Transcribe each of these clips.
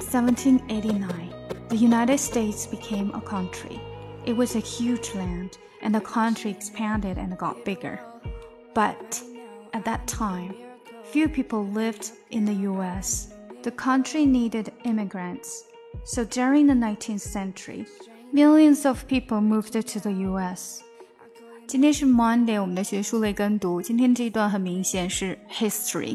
1789, the United States became a country. It was a huge land, and the country expanded and got bigger. But at that time, few people lived in the US. The country needed immigrants. So during the 19th century, millions of people moved to the US. 今天是 Monday，我们的学术类跟读。今天这一段很明显是 history。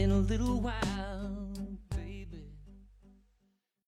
in a little while.